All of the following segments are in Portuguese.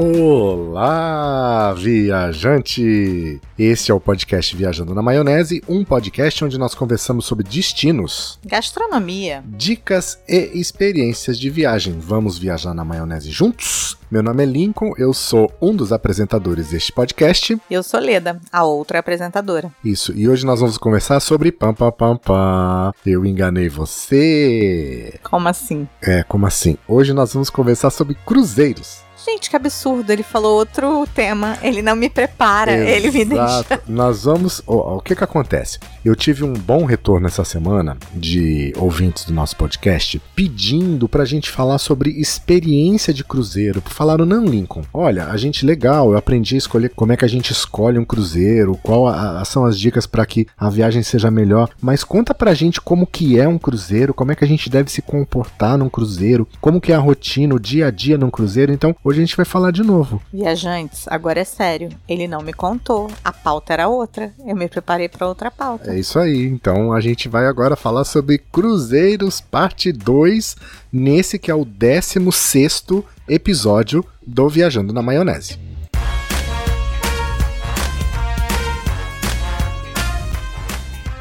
Olá, viajante! Esse é o podcast Viajando na Maionese, um podcast onde nós conversamos sobre destinos, gastronomia, dicas e experiências de viagem. Vamos viajar na maionese juntos? Meu nome é Lincoln, eu sou um dos apresentadores deste podcast. Eu sou Leda, a outra apresentadora. Isso, e hoje nós vamos conversar sobre pam pam pam pam. Eu enganei você. Como assim? É, como assim? Hoje nós vamos conversar sobre cruzeiros. Gente, que absurdo. Ele falou outro tema. Ele não me prepara, Exato. ele me deixa. Nós vamos. ó, o que que acontece? Eu tive um bom retorno essa semana de ouvintes do nosso podcast pedindo pra gente falar sobre experiência de cruzeiro. Falaram, não, Lincoln, olha, a gente legal, eu aprendi a escolher como é que a gente escolhe um cruzeiro, qual a- a- são as dicas pra que a viagem seja melhor, mas conta pra gente como que é um cruzeiro, como é que a gente deve se comportar num cruzeiro, como que é a rotina, o dia a dia num cruzeiro. Então, hoje gente vai falar de novo. Viajantes, agora é sério. Ele não me contou. A pauta era outra. Eu me preparei pra outra pauta. É isso aí. Então a gente vai agora falar sobre Cruzeiros Parte 2, nesse que é o 16º episódio do Viajando na Maionese.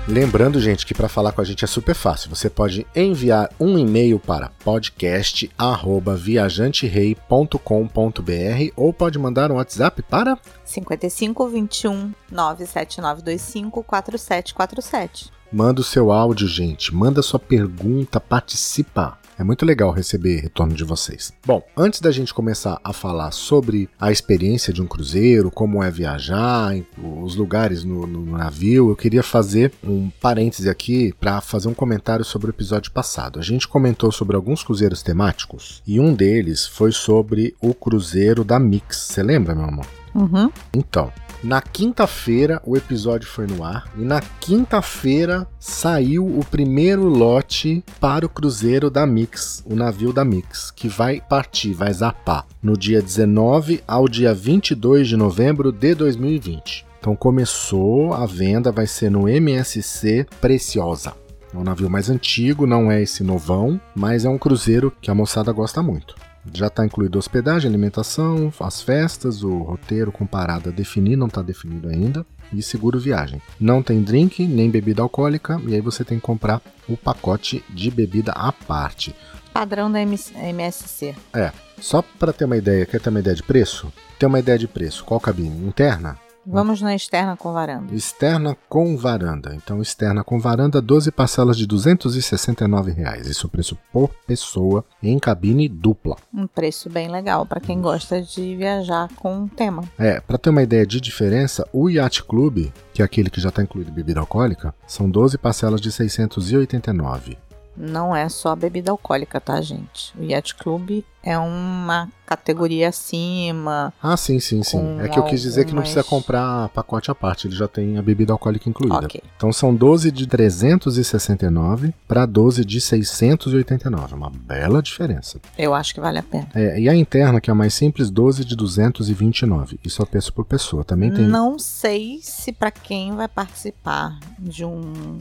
Lembrando, gente, que para falar com a gente é super fácil. Você pode enviar um e-mail para podcast@viajanterei.com.br ou pode mandar um WhatsApp para 55 21 97925 4747. Manda o seu áudio, gente. Manda sua pergunta, participa. É muito legal receber retorno de vocês. Bom, antes da gente começar a falar sobre a experiência de um cruzeiro, como é viajar, os lugares no, no navio, eu queria fazer um parêntese aqui para fazer um comentário sobre o episódio passado. A gente comentou sobre alguns cruzeiros temáticos e um deles foi sobre o cruzeiro da Mix. Você lembra, meu amor? Uhum. Então, na quinta-feira o episódio foi no ar e na quinta-feira saiu o primeiro lote para o cruzeiro da Mix, o navio da Mix, que vai partir, vai zapar no dia 19 ao dia 22 de novembro de 2020. Então começou a venda, vai ser no MSC Preciosa. É um navio mais antigo, não é esse novão, mas é um cruzeiro que a moçada gosta muito. Já está incluído hospedagem, alimentação, as festas, o roteiro com parada a definir, não está definido ainda, e seguro viagem. Não tem drink, nem bebida alcoólica, e aí você tem que comprar o pacote de bebida à parte. Padrão da MS MSC. É, só para ter uma ideia, quer ter uma ideia de preço? Tem uma ideia de preço. Qual cabine? Interna? Vamos na externa com varanda. Externa com varanda. Então, externa com varanda, 12 parcelas de 269 reais. Isso é o preço por pessoa em cabine dupla. Um preço bem legal pra quem gosta de viajar com um tema. É, para ter uma ideia de diferença, o Yacht Club, que é aquele que já está incluído bebida alcoólica, são 12 parcelas de 689. Não é só bebida alcoólica, tá, gente? O Yacht Club é uma categoria acima. Ah, sim, sim, sim. É que eu quis dizer que não algumas- precisa comprar pacote à parte, ele já tem a bebida alcoólica incluída. Ok. Então são 12 de 369 para 12 de 689, uma bela diferença. Eu acho que vale a pena. É, e a interna, que é a mais simples, 12 de 229. Isso é preço por pessoa. Também tem. Não sei se pra quem vai participar de um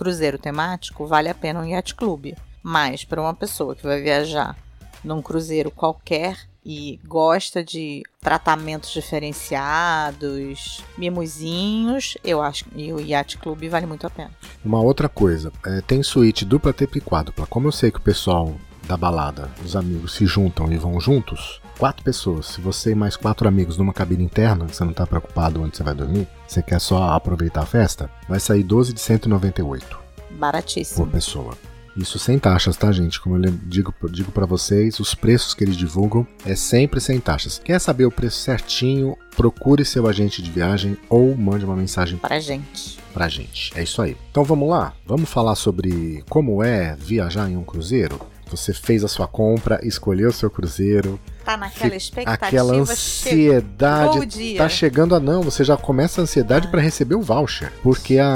cruzeiro temático vale a pena um yacht club, mas para uma pessoa que vai viajar num cruzeiro qualquer e gosta de tratamentos diferenciados, mimozinhos, eu acho que o yacht club vale muito a pena. Uma outra coisa, é, tem suíte dupla, tripla e quádrupla. Como eu sei que o pessoal da balada, os amigos se juntam e vão juntos, quatro pessoas. Se você e mais quatro amigos numa cabine interna, você não tá preocupado onde você vai dormir, você quer só aproveitar a festa, vai sair 12 de 198 por Baratíssimo. pessoa. Isso sem taxas, tá, gente? Como eu digo, digo para vocês, os preços que eles divulgam é sempre sem taxas. Quer saber o preço certinho? Procure seu agente de viagem ou mande uma mensagem Pra gente. pra gente. É isso aí. Então vamos lá? Vamos falar sobre como é viajar em um cruzeiro? Você fez a sua compra, escolheu o seu cruzeiro, Tá naquela expectativa. aquela ansiedade. dia. Tá chegando a não, você já começa a ansiedade Ah. para receber o voucher. Porque a,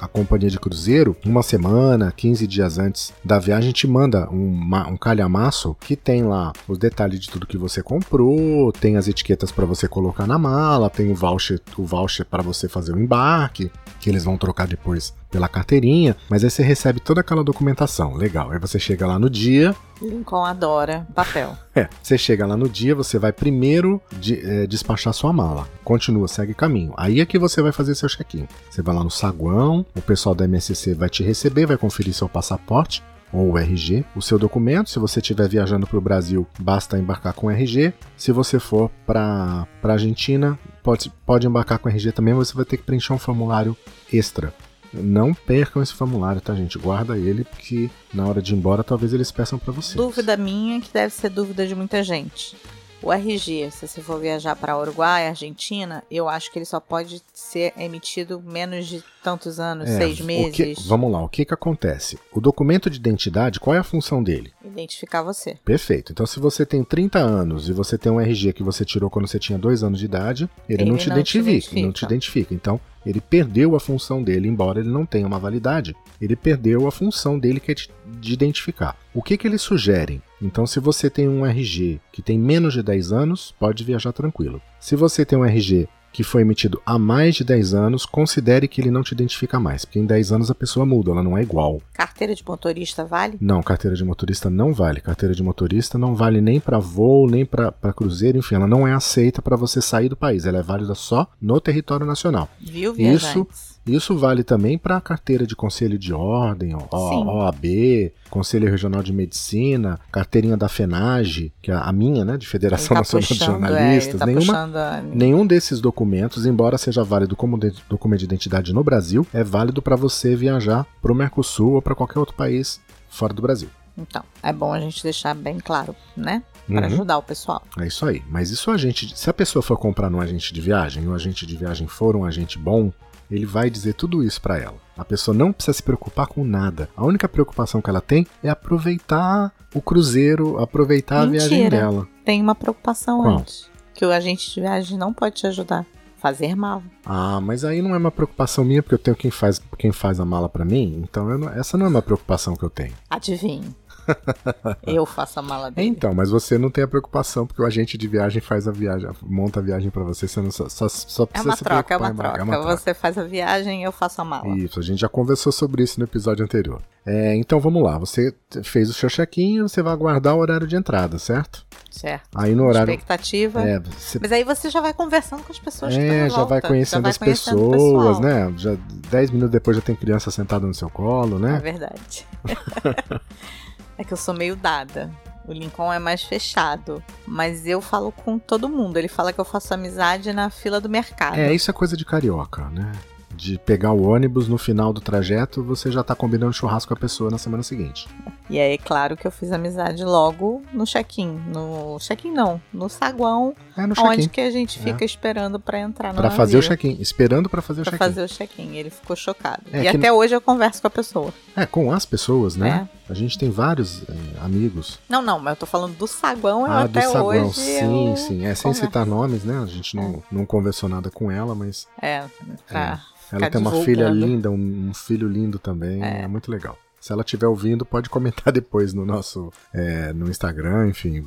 a, a companhia de cruzeiro, uma semana, 15 dias antes da viagem, te manda um, um calhamaço que tem lá os detalhes de tudo que você comprou, tem as etiquetas para você colocar na mala, tem o voucher, o voucher para você fazer o embarque, que eles vão trocar depois pela carteirinha, mas aí você recebe toda aquela documentação. Legal. Aí você chega lá no dia, Lincoln adora papel. é, você chega lá no dia, você vai primeiro de, é, despachar sua mala. Continua, segue caminho. Aí é que você vai fazer seu check-in. Você vai lá no saguão, o pessoal da MSC vai te receber, vai conferir seu passaporte ou o RG, o seu documento. Se você estiver viajando para o Brasil, basta embarcar com RG. Se você for para a Argentina, pode, pode embarcar com RG também, mas você vai ter que preencher um formulário extra. Não percam esse formulário, tá, gente? Guarda ele, porque na hora de ir embora, talvez eles peçam para você. Dúvida minha, que deve ser dúvida de muita gente. O RG, se você for viajar para Uruguai, Argentina, eu acho que ele só pode ser emitido menos de tantos anos, É, seis o meses. que- vamos lá, o que que acontece? O documento de identidade, qual é a função dele? Identificar você. Perfeito. Então, se você tem 30 anos e você tem um RG que você tirou quando você tinha 2 anos de idade, ele, Ele não, te não te identifica, identifica. não te identifica. Então, ele perdeu a função dele, embora ele não tenha uma validade, ele perdeu a função dele que é de, de identificar. O que que eles sugerem? Então, se você tem um RG que tem menos de 10 anos, pode viajar tranquilo. Se você tem um RG que foi emitido há mais de 10 anos, considere que ele não te identifica mais, porque em 10 anos a pessoa muda, ela não é igual. Carteira de motorista vale? Não, carteira de motorista não vale. Carteira de motorista não vale nem para voo, nem para cruzeiro, enfim, ela não é aceita para você sair do país. Ela é válida só no território nacional. Viu, viajantes? Isso vale também para carteira de conselho de ordem. OAB, Conselho Regional de Medicina, carteirinha da FENAGE, que é a minha, né, de Federação tá Nacional de puxando, é, ele Jornalistas. tá Nenhuma, a- Nenhum desses documentos, embora seja válido como de- documento de identidade no Brasil, é válido para você viajar para o Mercosul ou para qualquer outro país fora do Brasil. Então, é bom a gente deixar bem claro, né? Para Uhum. ajudar o pessoal. É isso aí. Mas isso a gente, se a pessoa for comprar num agente de viagem, e o agente de viagem for um agente bom, ele vai dizer tudo isso para ela. A pessoa não precisa se preocupar com nada. A única preocupação que ela tem é aproveitar o cruzeiro, aproveitar a viagem Mentira. dela. Tem uma preocupação Qual? antes. Que o agente de viagem não pode te ajudar. Fazer mal. Ah, mas aí não é uma preocupação minha, porque eu tenho quem faz, quem faz a mala para mim, então não- essa não é uma preocupação que eu tenho. Adivinhe. Eu faço a mala dele. Então, mas você não tem a preocupação, porque o agente de viagem faz a viagem, monta a viagem para você, você não só, só, só É precisa uma se troca, é uma embarcar. troca. É uma troca. Você faz a viagem eu faço a mala. Isso, a gente já conversou sobre isso no episódio anterior. É, então vamos lá, você fez o seu check-in, você vai aguardar o horário de entrada, certo? Certo. Aí no horário. Expectativa. É, você Mas aí você já vai conversando com as pessoas que é, estão em já volta, vai conhecendo vai as conhecendo pessoas, né? Já 10 minutos depois já tem criança sentada no seu colo, É né? verdade. é que eu sou meio dada. O Lincoln é mais fechado. Mas eu falo com todo mundo. Ele fala que eu faço amizade na fila do mercado. É, isso é coisa de carioca, né? De pegar o ônibus no final do trajeto, você já tá combinando churrasco com a pessoa na semana seguinte. E aí, é claro que eu fiz amizade logo no check-in. No check-in não, no saguão, É no onde que a gente É. fica esperando pra entrar no Pra fazer o check-in, esperando pra fazer o Pra check-in. fazer o check-in. Ele ficou chocado. É, e até hoje eu converso com a pessoa. É, com as pessoas, né? É. A gente tem vários é, amigos. Não, não, mas eu tô falando do saguão, eu ah, até do saguão, hoje. sim, eu sim. É, sem citar nomes, né? A gente não, não conversou nada com ela, mas É, pra ela tem uma filha linda, um, um filho lindo também. É. É. muito legal. Se ela estiver ouvindo, pode comentar depois no nosso é, no Instagram, enfim.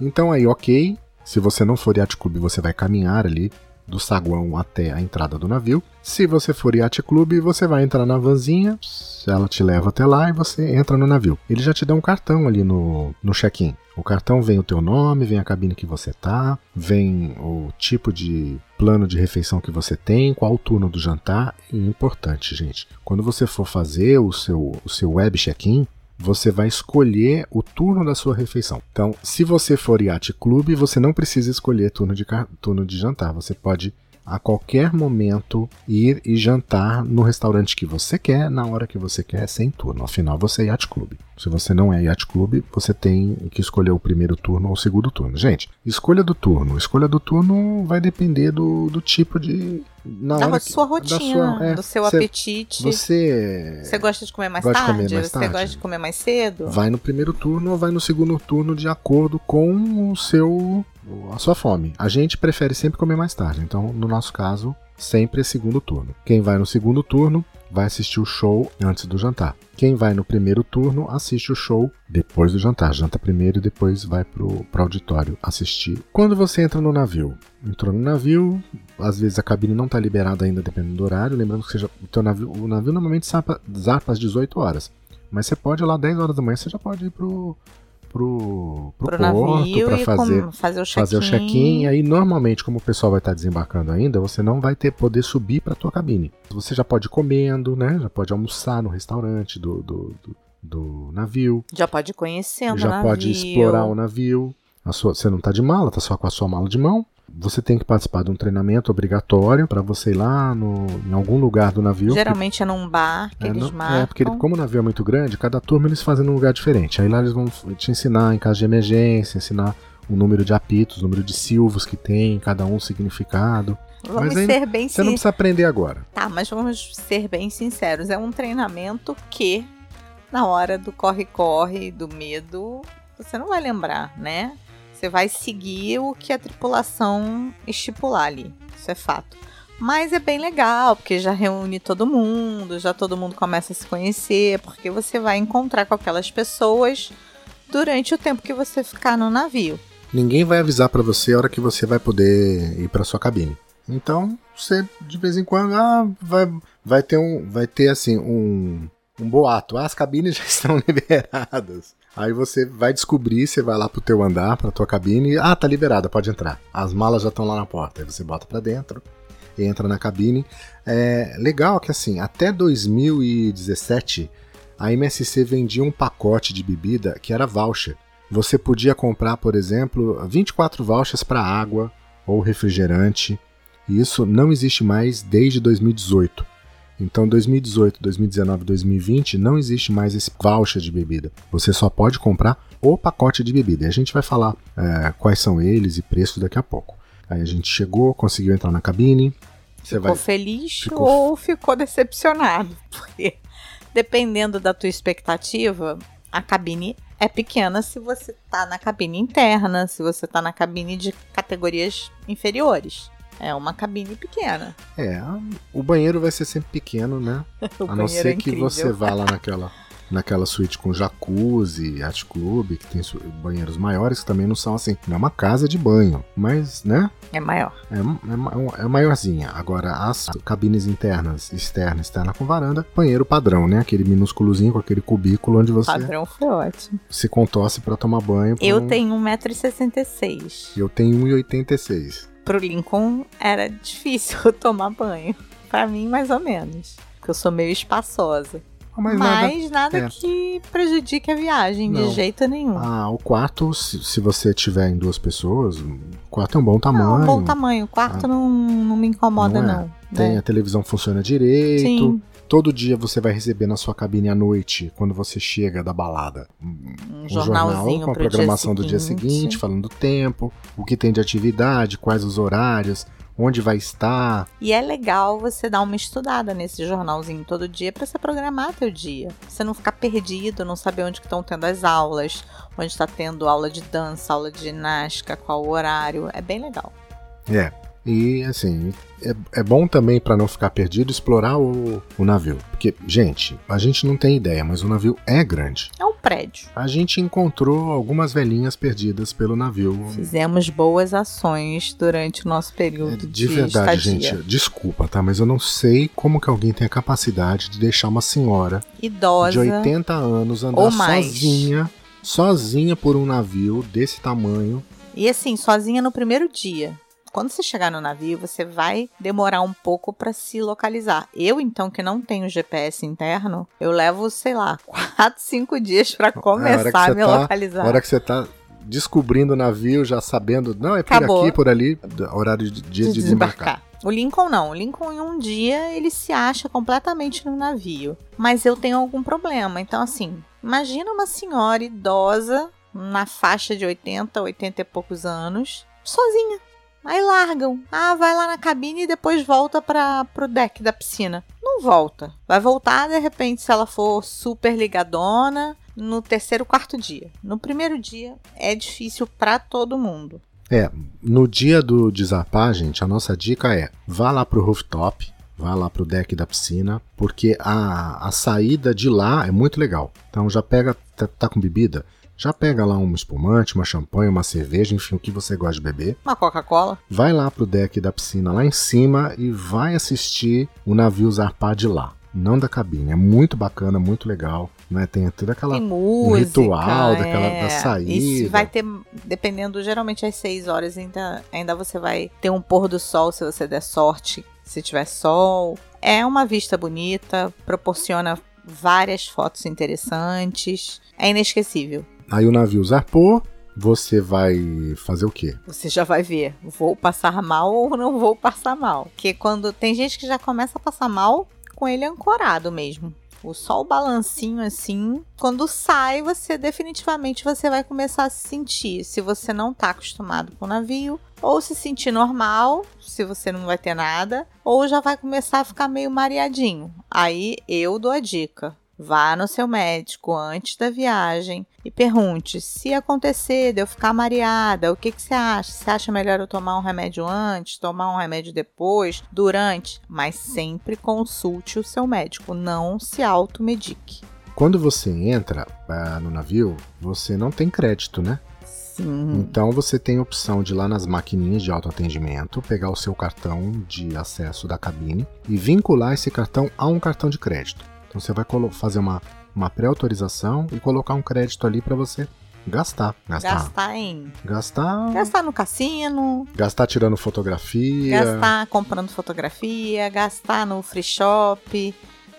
Então aí, ok. Se você não for Yacht Club, você vai caminhar ali do saguão até a entrada do navio. Se você for Yacht Club, você vai entrar na vanzinha, ela te leva até lá e você entra no navio. Ele já te dá um cartão ali no, no check-in. O cartão vem o teu nome, vem a cabine que você tá, vem o tipo de plano de refeição que você tem, qual o turno do jantar. E importante, gente, quando você for fazer o seu, o seu web check-in, você vai escolher o turno da sua refeição. Então, se você for Yacht Club, você não precisa escolher turno de, turno de jantar. Você pode a qualquer momento ir e jantar no restaurante que você quer, na hora que você quer, sem turno. Afinal, você é Yacht Club. Se você não é Yacht Club, você tem que escolher o primeiro turno ou o segundo turno. Gente, escolha do turno. Escolha do turno vai depender do, do tipo de. Na Da hora que- sua da rotina, sua- é, do seu você- apetite. Você. Você gosta de comer mais Gosta de tarde? comer mais Você tarde? gosta de comer mais cedo? Vai no primeiro turno ou vai no segundo turno de acordo com o seu a sua fome. A gente prefere sempre comer mais tarde, então no nosso caso, sempre é segundo turno. Quem vai no segundo turno vai assistir o show antes do jantar. Quem vai no primeiro turno assiste o show depois do jantar. Janta primeiro e depois vai pro, pro auditório assistir. Quando você entra no navio, entrou no navio, às vezes a cabine não está liberada ainda dependendo do horário. Lembrando que seja, o, navio, o navio normalmente zarpa, zarpa às 18 horas. Mas você pode ir lá 10 horas da manhã, você já pode ir pro, pro, pro, Pro porto para fazer, fazer o check-in. fazer o check-in. Aí, normalmente, como o pessoal vai estar desembarcando ainda, você não vai ter poder subir para tua cabine. Você já pode ir comendo, né? Já pode almoçar no restaurante do, do, do, do navio. Já pode ir conhecendo já o navio. pode explorar o navio. A sua, você não tá de mala, tá só com a sua mala de mão. Você tem que participar de um treinamento obrigatório para você ir lá no, em algum lugar do navio. Geralmente é num bar que É, eles não- marcam. é, porque como o navio é muito grande, cada turma eles fazem num lugar diferente. Aí lá eles vão te ensinar em caso de emergência, ensinar o número de apitos, o número de silvos que tem, cada um significado. Vamos Mas aí ser bem Você não precisa aprender agora. Tá, mas vamos ser bem sinceros. É um treinamento que, na hora do corre-corre, do medo, você não vai lembrar, né? Você vai seguir o que a tripulação estipular ali. Isso é fato. Mas é bem legal, porque já reúne todo mundo, já todo mundo começa a se conhecer, porque você vai encontrar com aquelas pessoas durante o tempo que você ficar no navio. Ninguém vai avisar pra você a hora que você vai poder ir pra sua cabine. Então, você de vez em quando ah, vai, vai ter um vai ter assim um um boato, ah, as cabines já estão liberadas. Aí você vai descobrir, você vai lá pro teu andar, pra tua cabine, e, ah, tá liberada, pode entrar. As malas já estão lá na porta. Aí você bota pra dentro, entra na cabine. É legal que assim, até 2017, a MSC vendia um pacote de bebida que era voucher. Você podia comprar, por exemplo, 24 vouchers para água ou refrigerante. E isso não existe mais desde 2018. Então, 2018, 2019, 2020 não existe mais esse voucher de bebida. Você só pode comprar o pacote de bebida. E a gente vai falar é, quais são eles e preços daqui a pouco. Aí a gente chegou, conseguiu entrar na cabine. Você ficou vai feliz ficou- ou ficou decepcionado. Porque dependendo da tua expectativa, a cabine é pequena se você tá na cabine interna, se você tá na cabine de categorias inferiores. É uma cabine pequena. É, o banheiro vai ser sempre pequeno, né? A não banheiro ser é que você vá lá naquela, naquela suíte com jacuzzi, yacht club, que tem banheiros maiores que também não são assim. Não é uma casa de banho, mas, né? É maior. É, é, ma- é maiorzinha. Agora, as cabines internas, externa, externa com varanda, banheiro padrão, né? Aquele minúsculozinho com aquele cubículo onde você Padrão foi ótimo. se contorce pra tomar banho. Eu um- tenho 1,66m. Eu tenho 1,86. Pro Lincoln era difícil tomar banho. Pra mim, mais ou menos. Porque eu sou meio espaçosa. Mas, Mas, nada- nada, é. que prejudique a viagem, Não. de jeito nenhum. Ah, o quarto, se, se você tiver em duas pessoas, o quarto é um bom tamanho. Não, bom tamanho. O quarto não, não me incomoda, Não é. não. Tem, né? a televisão funciona direito. Sim, Todo dia você vai receber na sua cabine à noite, quando você chega da balada. Um um um jornalzinho jornal com a pro programação dia do dia seguinte, falando do tempo, o que tem de atividade, quais os horários, onde vai estar. E é legal você dar uma estudada nesse jornalzinho todo dia pra você programar teu dia. Você não ficar perdido, não saber onde estão tendo as aulas, onde está tendo aula de dança, aula de ginástica, qual o horário. É bem legal. É. E assim, é, é bom também para não ficar perdido explorar o, o navio. Porque, gente, a gente não tem ideia, mas o navio é grande. É um prédio. A gente encontrou algumas velhinhas perdidas pelo navio. Fizemos boas ações durante o nosso É, período De de, verdade, estadia. gente, desculpa, tá? Mas eu não sei como que alguém tem a capacidade de deixar uma senhora Idosa. de 80 anos andar sozinha, sozinha por um navio desse tamanho. E assim, sozinha no primeiro dia. Quando você chegar no navio, você vai demorar um pouco para se localizar. Eu, então, que não tenho GPS interno, eu levo, sei lá, 4, 5 dias para começar a me tá- localizar. Na hora que você tá descobrindo o navio, já sabendo, não, é por Acabou. aqui, por ali, horário de dia de, desembarcar. O Lincoln não. O Lincoln, em um dia, ele se acha completamente no navio. Mas eu tenho algum problema. Então, assim, imagina uma senhora idosa, na faixa de 80, 80 e poucos anos, sozinha. Aí largam. Ah, vai lá na cabine e depois volta para pro deck da piscina. Não volta. Vai voltar, de repente, se ela for super ligadona, no terceiro, quarto dia. No primeiro dia, é difícil para todo mundo. É, no dia do desapar, gente, a nossa dica é: vá lá pro rooftop, vá lá pro deck da piscina, porque a, a saída de lá é muito legal. Então já pega, tá, tá com bebida? Já pega lá um espumante, uma champanhe, uma cerveja, enfim, o que você gosta de beber. Uma Coca-Cola. Vai lá pro deck da piscina lá em cima e vai assistir o navio zarpar de lá. não da cabine. É muito bacana, muito legal. Né? Tem toda aquela Tem um música, ritual daquela, é. da saída. Se vai ter, dependendo, geralmente às 6 horas ainda, ainda você vai ter um pôr do sol se você der sorte, se tiver sol. É uma vista bonita, proporciona várias fotos interessantes. É inesquecível. Aí o navio zarpou, você vai fazer o quê? Você já vai ver, vou passar mal ou não vou passar mal. Porque quando tem gente que já começa a passar mal com ele ancorado mesmo. O sol balancinho assim, quando sai, você definitivamente você vai começar a se sentir, se você não tá acostumado com o navio, ou se sentir normal, se você não vai ter nada, ou já vai começar a ficar meio mareadinho. Aí eu dou a dica. Vá no seu médico antes da viagem e pergunte: se acontecer de eu ficar mareada, o que, que você acha? Você acha melhor eu tomar um remédio antes, tomar um remédio depois, durante? Mas sempre consulte o seu médico, não se automedique. Quando você entra ah, no navio, você não tem crédito, né? Sim. Então você tem a opção de ir lá nas maquininhas de autoatendimento, pegar o seu cartão de acesso da cabine e vincular esse cartão a um cartão de crédito. Então você vai fazer uma, uma pré-autorização e colocar um crédito ali para você gastar. Gastar. Gastar em. Gastar. Gastar no cassino, Gastar tirando fotografia. gastar comprando fotografia, gastar no free shop,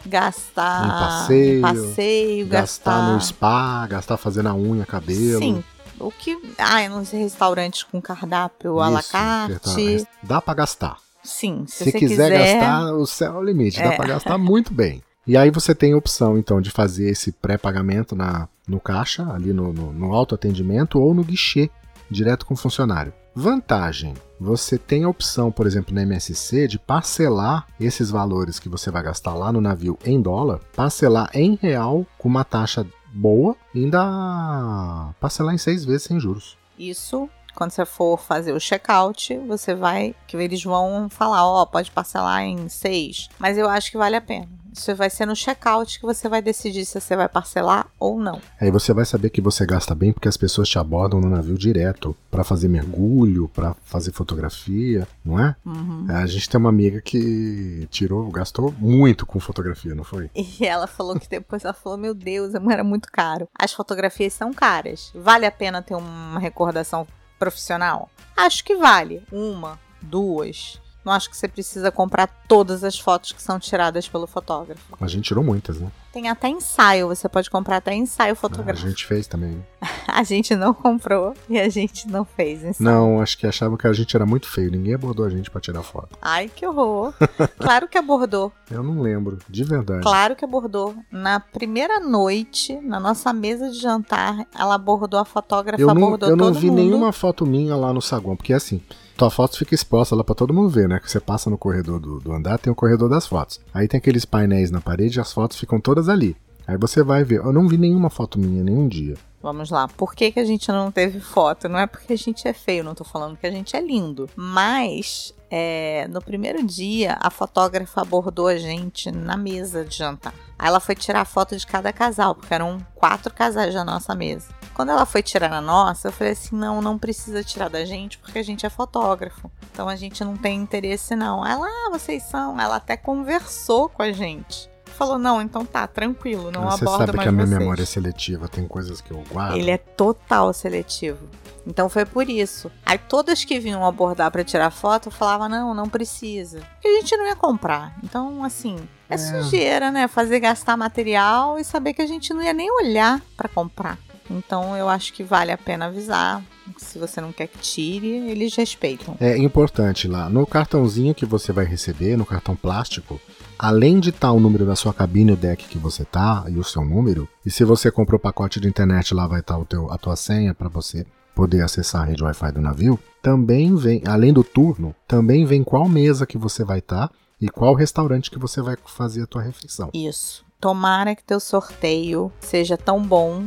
gastar Um passeio, em passeio, gastar no spa, gastar fazendo a unha, cabelo. Sim. O que. Ah, nos restaurantes com cardápio à la carte. Dá para gastar. Sim, se, Se, você quiser, quiser. gastar, o céu é o limite. Dá É. para gastar muito bem. E aí você tem a opção, então, de fazer esse pré-pagamento na, no caixa, ali no, no, no autoatendimento, ou no guichê, direto com o funcionário. Vantagem: você tem a opção, por exemplo, na MSC, de parcelar esses valores que você vai gastar lá no navio em dólar, parcelar em real com uma taxa boa e ainda parcelar em seis vezes sem juros. Isso, quando você for fazer o check-out, você vai. Que eles vão falar, ó, pode parcelar em seis. Mas eu acho que vale a pena. Isso vai ser no check-out que você vai decidir se você vai parcelar ou não. Aí você vai saber que você gasta bem porque as pessoas te abordam no navio direto para fazer mergulho, para fazer fotografia, não é? Uhum. A gente tem uma amiga que tirou, gastou muito com fotografia, não foi? E ela falou que depois ela falou: Meu Deus, era muito caro. As fotografias são caras. Vale a pena ter uma recordação profissional? Acho que vale. Uma, duas. Não acho que você precisa comprar todas as fotos que são tiradas pelo fotógrafo. A gente tirou muitas, né? Tem até ensaio, você pode comprar até ensaio A fotográfico. gente fez também. A gente não comprou e a gente não fez ensaio. Não, acho que achavam que a gente era muito feio. Ninguém abordou a gente para tirar foto. Ai, que horror. Claro que abordou. Eu não lembro, de verdade. Claro que abordou. Na primeira noite, na nossa mesa de jantar, ela abordou a fotógrafa, Eu não, abordou eu não vi mundo. nenhuma foto minha lá no saguão, porque assim, tua foto fica exposta lá pra todo mundo ver, né? Que você passa no corredor do, do andar, tem o corredor das fotos. Aí tem aqueles painéis na parede e as fotos ficam todas ali. Aí você vai ver. Eu não vi nenhuma foto minha, nenhum dia. Vamos lá. Por que, que a gente não teve foto? Não é porque a gente é feio, não tô falando que a gente é lindo. Mas é, no primeiro dia, a fotógrafa abordou a gente na mesa de jantar. Aí ela foi tirar foto de cada casal, porque eram quatro casais da nossa mesa. Quando ela foi tirar na nossa, eu falei assim: não, não precisa tirar da gente, porque a gente é fotógrafo. Então a gente não tem interesse, não. Ela, ah, vocês são. Ela até conversou com a gente. Falou, não, então tá, tranquilo, não você aborda sabe mais que a minha vocês. memória é seletiva, tem coisas que eu guardo. Ele é total seletivo. Então foi por isso. Aí todas que vinham abordar pra tirar foto falavam: não, não precisa. Porque a gente não ia comprar. Então, assim, é, É. sujeira, né? Fazer gastar material e saber que a gente não ia nem olhar pra comprar. Então eu acho que vale a pena avisar. Se você não quer que tire, eles respeitam. É importante lá, no cartãozinho que você vai receber, no cartão plástico, além de estar o número da sua cabine, o deck que você tá e o seu número, e se você comprou o pacote de internet, lá vai estar o teu, a tua senha para você poder acessar a rede Wi-Fi do navio, também vem, além do turno, também vem qual mesa que você vai estar e qual restaurante que você vai fazer a tua refeição. Isso. Tomara que teu sorteio seja tão bom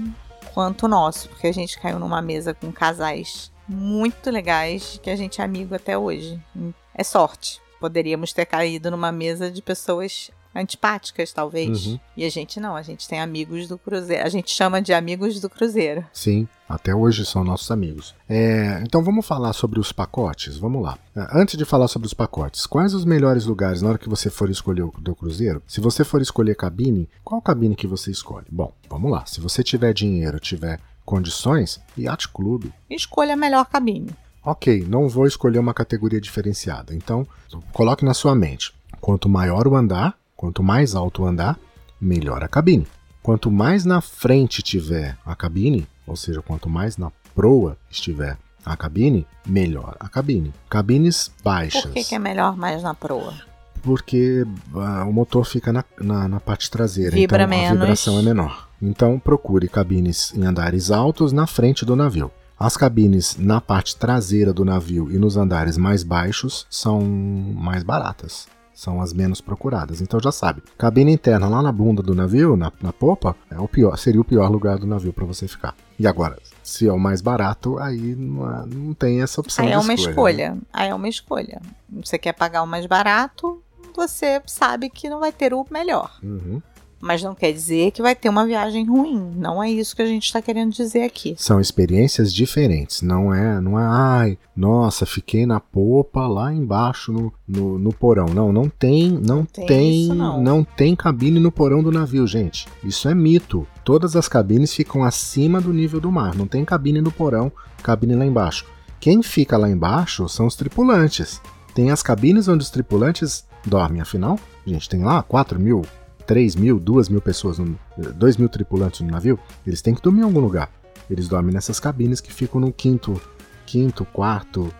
quanto o nosso, porque a gente caiu numa mesa com casais muito legais que a gente é amigo até hoje. É sorte. Poderíamos ter caído numa mesa de pessoas antipáticas, talvez. Uhum. E a gente não, a gente tem amigos do Cruzeiro. A gente chama de amigos do Cruzeiro. Sim, até hoje são nossos amigos. É, então vamos falar sobre os pacotes? Vamos lá. É, Antes de falar sobre os pacotes, quais os melhores lugares na hora que você for escolher o do Cruzeiro? Se você for escolher cabine, qual cabine que você escolhe? Bom, vamos lá. Se você tiver dinheiro, tiver condições, Yacht Clube. Escolha a melhor cabine. Ok, não vou escolher uma categoria diferenciada. Então, coloque na sua mente: quanto maior o andar, quanto mais alto o andar, melhor a cabine. Quanto mais na frente tiver a cabine, ou seja, quanto mais na proa estiver a cabine, melhor a cabine. Cabines baixas. Por que, que é melhor mais na proa? Porque ah, o motor fica na, na, na parte traseira, Vibra então menos. a vibração é menor. Então procure cabines em andares altos na frente do navio. As cabines na parte traseira do navio e nos andares mais baixos são mais baratas. São as menos procuradas. Então já sabe. Cabine interna lá na bunda do navio, na, na popa, é o pior, seria o pior lugar do navio para você ficar. E agora, se é o mais barato, aí não, é- não tem essa opção Aí de é uma escolha. né? escolha. Aí é uma escolha. Você quer pagar o mais barato, você sabe que não vai ter o melhor. Uhum. Mas não quer dizer que vai ter uma viagem ruim. Não é isso que a gente está querendo dizer aqui. São experiências diferentes, não é, não é, ai, nossa, fiquei na popa lá embaixo no, no, no porão. Não, não tem, não, tem tem, isso, não. tem cabine no porão do navio, gente. Isso é mito. Todas as cabines ficam acima do nível do mar. Não tem cabine no porão, cabine lá embaixo. Quem fica lá embaixo são os tripulantes. Tem as cabines onde os tripulantes dormem. Afinal, gente, tem lá 4 mil, 3 mil, 2 mil pessoas, no, 2 mil tripulantes no navio. Eles têm que dormir em algum lugar. Eles dormem nessas cabines que ficam no quinto, quinto, quarto,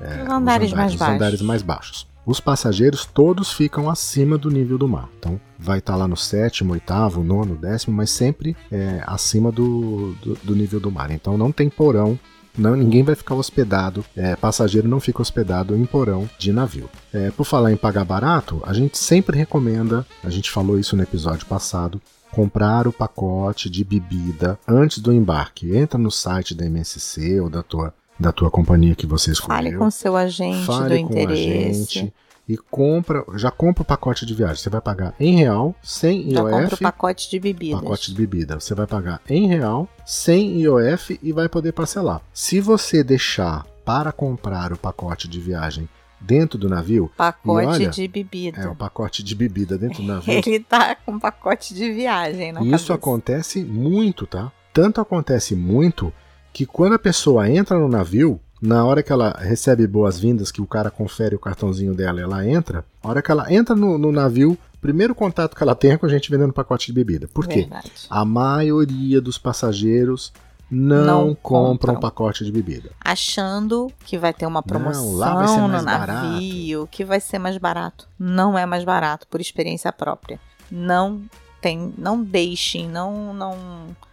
é, Os andares mais os baixos. andares mais baixos. Os passageiros todos ficam acima do nível do mar. Então vai estar lá no sétimo, oitavo, nono, décimo, mas sempre é, acima do, do, do nível do mar. Então não tem porão. Não, ninguém vai ficar hospedado, é, passageiro não fica hospedado em porão de navio. É, por falar em pagar barato, a gente sempre recomenda, a gente falou isso no episódio passado, comprar o pacote de bebida antes do embarque. Entra no site da MSC ou da tua, da tua companhia que você escolheu. Fale com seu agente do Fale com o interesse. agente e compra, já compra o pacote de viagem. Você vai pagar em real, sem Já compra o IOF, pacote de bebidas. pacote de bebida. Você vai pagar em real, sem IOF e vai poder parcelar. Se você deixar para comprar o pacote de viagem dentro do navio, Pacote olha, de bebida. é o pacote de bebida dentro do navio. Ele tá com pacote de viagem na E isso cabeça. acontece muito, tá? Tanto acontece muito que quando a pessoa entra no navio, na hora que ela recebe boas-vindas, que o cara confere o cartãozinho dela e ela entra, a hora que ela entra no, no navio, o primeiro contato que ela tem é com a gente vendendo pacote de bebida. Por quê? Verdade. A maioria dos passageiros não, Não compram compram. pacote de bebida. Achando que vai ter uma promoção lá vai ser no mais navio, que vai ser mais barato. Não é mais barato, por experiência própria. Não tem, não deixem, não, não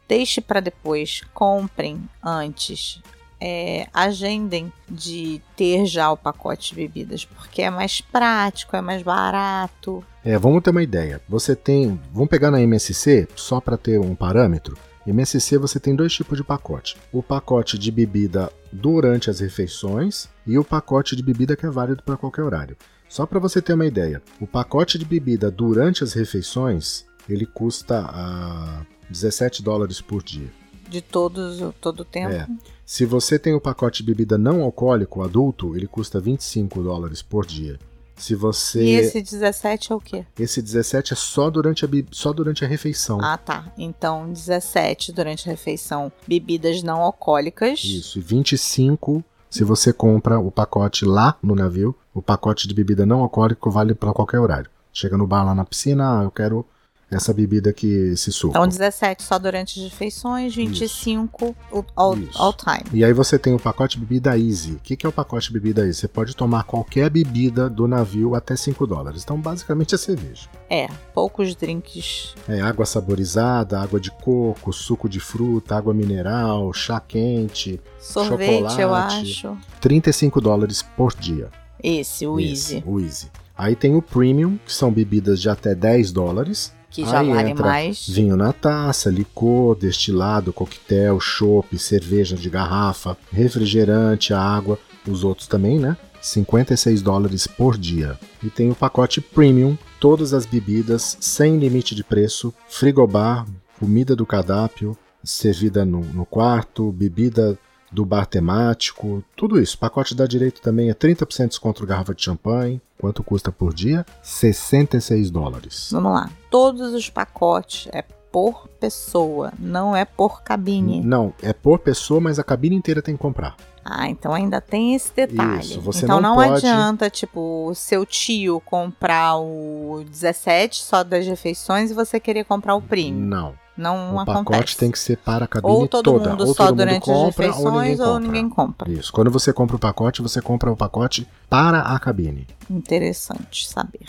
deixe para depois. Comprem antes. É, agendem de ter já o pacote de bebidas, porque é mais prático, é mais barato. É, vamos ter uma ideia. Você tem, vamos pegar na MSC só para ter um parâmetro. MSC você tem dois tipos de pacote: o pacote de bebida durante as refeições e o pacote de bebida que é válido para qualquer horário. Só para você ter uma ideia, o pacote de bebida durante as refeições ele custa ah, 17 dólares por dia. De todos, todo o tempo. É. Se você tem o pacote de bebida não alcoólico adulto, ele custa 25 dólares por dia. Se você E esse 17 é o quê? esse 17 é só durante a be- só durante a refeição. Ah, tá. Então, 17 durante a refeição, bebidas não alcoólicas. Isso, e 25 se você compra o pacote lá no navio, o pacote de bebida não alcoólico vale para qualquer horário. Chega no bar lá na piscina, ah, eu quero essa bebida que se suco. Então, 17 só durante as refeições, 25 o- all, Isso. all time. E aí você tem o pacote bebida easy. O que, que é o pacote bebida easy? Você pode tomar qualquer bebida do navio até 5 dólares. Então, basicamente é cerveja. É, poucos drinks. É água saborizada, água de coco, suco de fruta, água mineral, chá quente. Sorvete, eu Chocolate. acho. 35 dólares por dia. Esse, o Esse, Easy, O Easy. Aí tem o Premium, que são bebidas de até 10 dólares. Que já Aí vale mais. Vinho na taça, licor, destilado, coquetel, chopp, cerveja de garrafa, refrigerante, água, os outros também, né? 56 dólares por dia. E tem o pacote Premium, todas as bebidas sem limite de preço, frigobar, comida do cardápio, servida no, no quarto, bebida do bar temático, tudo isso. O pacote dá direito também a 30% de desconto garrafa de champanhe. Quanto custa por dia? 66 dólares. Vamos lá. Todos os pacotes é por pessoa, não é por cabine. Não, é por pessoa, mas a cabine inteira tem que comprar. Ah, então ainda tem esse detalhe. Isso, você então não não, pode- adianta, tipo, o seu tio comprar o 17 só das refeições e você querer comprar o premium. Não. Não o acontece. pacote tem que ser para a cabine ou todo toda. mundo ou só todo mundo durante compra, as ou ninguém refeições ou ninguém compra. Isso. Quando você compra o pacote, você compra o pacote para a cabine. Interessante saber.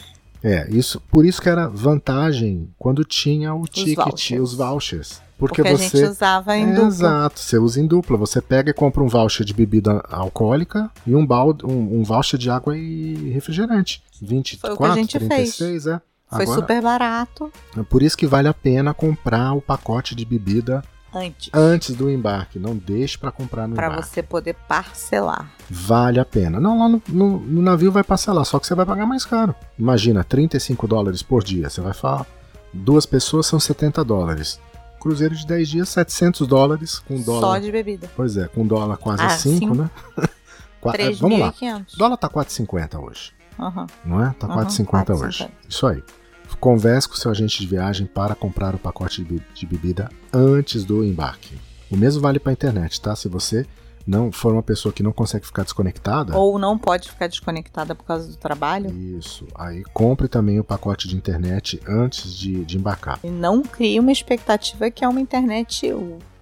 É, isso, por isso que era vantagem quando tinha o ticket, vouchers. os vouchers. Porque, Porque, a você. gente usava em dupla. Exato, você usa em dupla. Você pega e compra um voucher de bebida alcoólica e um, balde, um, um voucher de água e refrigerante. 24, Foi o que a gente 36, é. Foi Agora, super barato é por isso que vale a pena comprar o pacote de bebida antes. antes do embarque. Não deixe para comprar no Pra embarque. você poder parcelar. Vale a pena. Não, lá no, no- no navio vai parcelar, só que você vai pagar mais caro. Imagina, 35 dólares por dia. Você vai falar, duas pessoas são 70 dólares. Cruzeiro de 10 dias, 700 dólares, com Só dólar. de bebida. Pois é, com dólar quase Ah, 5, sim. né? Qua- é, Vamos lá. 3.500. O dólar tá 4,50 hoje, Aham. não é? Tá Uhum, 4,50 4,50. hoje. Isso aí. Converse com seu agente de viagem para comprar o pacote de be- de bebida antes do embarque. O mesmo vale para internet, tá? Se você não for uma pessoa que não consegue ficar desconectada, Ou não pode ficar desconectada por causa do trabalho. Isso. Aí compre também o pacote de internet antes de, de embarcar. E não crie uma expectativa que é uma internet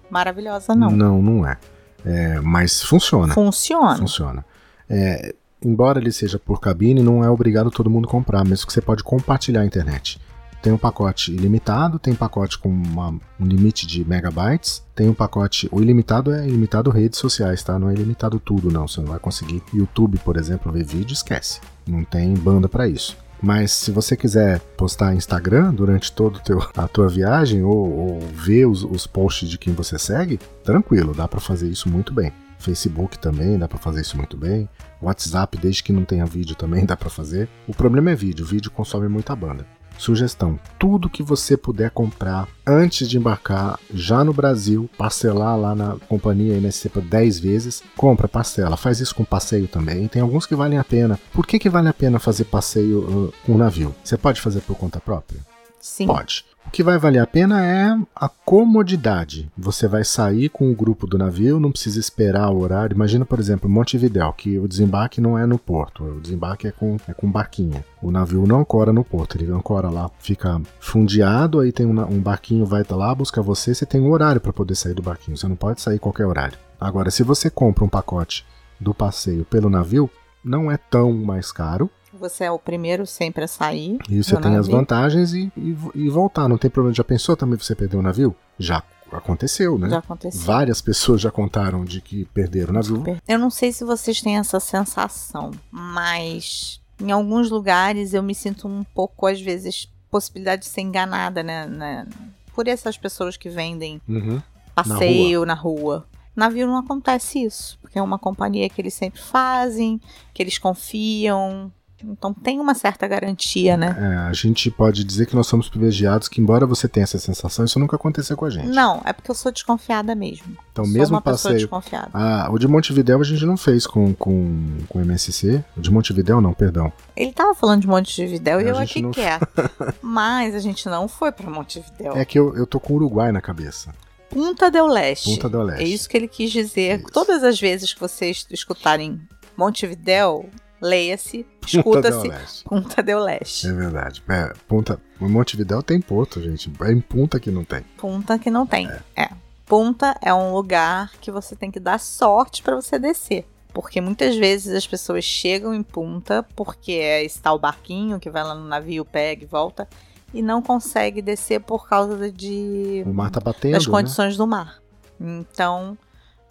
maravilhosa, não. Não, não é. É, mas funciona. Funciona. Funciona. É, embora ele seja por cabine, não é obrigado todo mundo comprar, mesmo que você pode compartilhar a internet. Tem um pacote ilimitado, tem pacote com uma- um limite de megabytes, tem um pacote. O ilimitado é ilimitado redes sociais, tá? Não é ilimitado tudo, não. Você não vai conseguir YouTube, por exemplo, ver vídeo, esquece. Não tem banda para isso. Mas se você quiser postar Instagram durante toda a tua viagem ou, ou ver os, os posts de quem você segue, tranquilo, dá para fazer isso muito bem. Facebook também dá para fazer isso muito bem. WhatsApp, desde que não tenha vídeo, também dá para fazer. O problema é vídeo, vídeo consome muita banda. Sugestão: tudo que você puder comprar antes de embarcar, já no Brasil, parcelar lá na companhia MSC por 10 vezes, compra, parcela. Faz isso com passeio também. Tem alguns que valem a pena. Por que, que vale a pena fazer passeio uh, com navio? Você pode fazer por conta própria? Sim. Pode. O que vai valer a pena é a comodidade. Você vai sair com o grupo do navio, não precisa esperar o horário. Imagina, por exemplo, Montevidéu, que o desembarque não é no porto, o desembarque é com, é com barquinha. O navio não ancora no porto, ele ancora lá, fica fundeado, aí tem um, um barquinho, vai tá lá, busca você, você tem um horário para poder sair do barquinho, você não pode sair qualquer horário. Agora, se você compra um pacote do passeio pelo navio, não é tão mais caro, Você é o primeiro sempre a sair. e você tem as navio. vantagens e, e, e voltar. Não tem problema. Já pensou também você perder o navio? Já aconteceu, né? Já aconteceu. Várias pessoas já contaram de que perderam o navio. Eu não sei se vocês têm essa sensação, mas em alguns lugares eu me sinto um pouco, às vezes, possibilidade de ser enganada, né? né, por essas pessoas que vendem Uhum. passeio na rua. Navio não acontece isso, porque é uma companhia que eles sempre fazem, que eles confiam. Então tem uma certa garantia, né? É, a gente pode dizer que nós somos privilegiados, que embora você tenha essa sensação, isso nunca aconteceu com a gente. Não, é porque eu sou desconfiada mesmo. Então, sou mesmo uma passeio. desconfiada. Ah, o de Montevidéu a gente não fez com, com, com o MSC. O de Montevidéu não, perdão. Ele tava falando de Montevidéu e A eu aqui não- quieto. Mas a gente não foi pra Montevidéu. É que eu, eu tô com o Uruguai na cabeça. Punta del Leste. Punta del Leste. É isso que ele quis dizer. Isso. Todas as vezes que vocês escutarem Montevidéu, leia-se, escuta-se Leste. Punta del Leste. É verdade. É, Punta, o Montevidéu tem porto, gente. É em Punta que não tem. Punta que não tem. É. Punta é um lugar que você tem que dar sorte pra você descer. Porque muitas vezes as pessoas chegam em Punta porque é esse tal barquinho que vai lá no navio, pega e volta, e não consegue descer por causa de O mar tá batendo, das né? condições do mar. Então,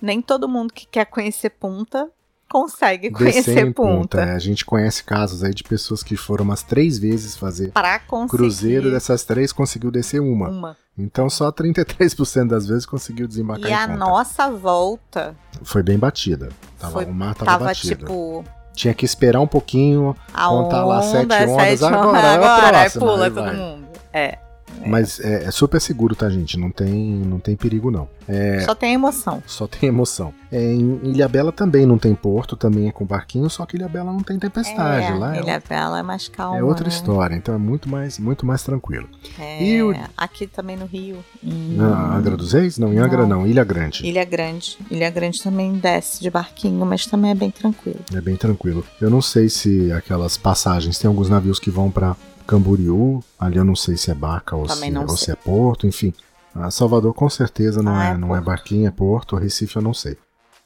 nem todo mundo que quer conhecer Punta consegue conhecer em Punta. É, a gente conhece casos aí de pessoas que foram umas três vezes fazer Pra conseguir cruzeiro, dessas três conseguiu descer uma. uma. Então só 33% das vezes conseguiu desembarcar E a Punta. nossa volta Foi bem batida. Tava, Foi- o mar tava, tava batido. tipo tinha que esperar um pouquinho, A contar lá sete onda, ondas, sete agora, ondas, é a agora, aí próxima, pula todo mundo. É, Mas é, é super seguro, tá, gente? Não tem, não tem perigo, não. É, só tem emoção. só tem emoção. É, em Ilhabela também não tem porto, também é com barquinho, só que Ilhabela não tem tempestade. é, lá é, Ilha Bela é mais calma. é outra né? história, então é muito mais, muito mais tranquilo. É, E o- Aqui também no Rio. em Na Angra dos Reis? Não, em Angra Não. não, Ilha Grande. Ilha Grande. Ilha Grande também desce de barquinho, mas também é bem tranquilo. É bem tranquilo. Eu não sei se aquelas passagens, tem alguns navios que vão pra Camboriú, ali eu não sei se é barca ou, se, ou se é porto, enfim. A Salvador com certeza não, Ah, é, é não é barquinha, é porto, Recife eu não sei.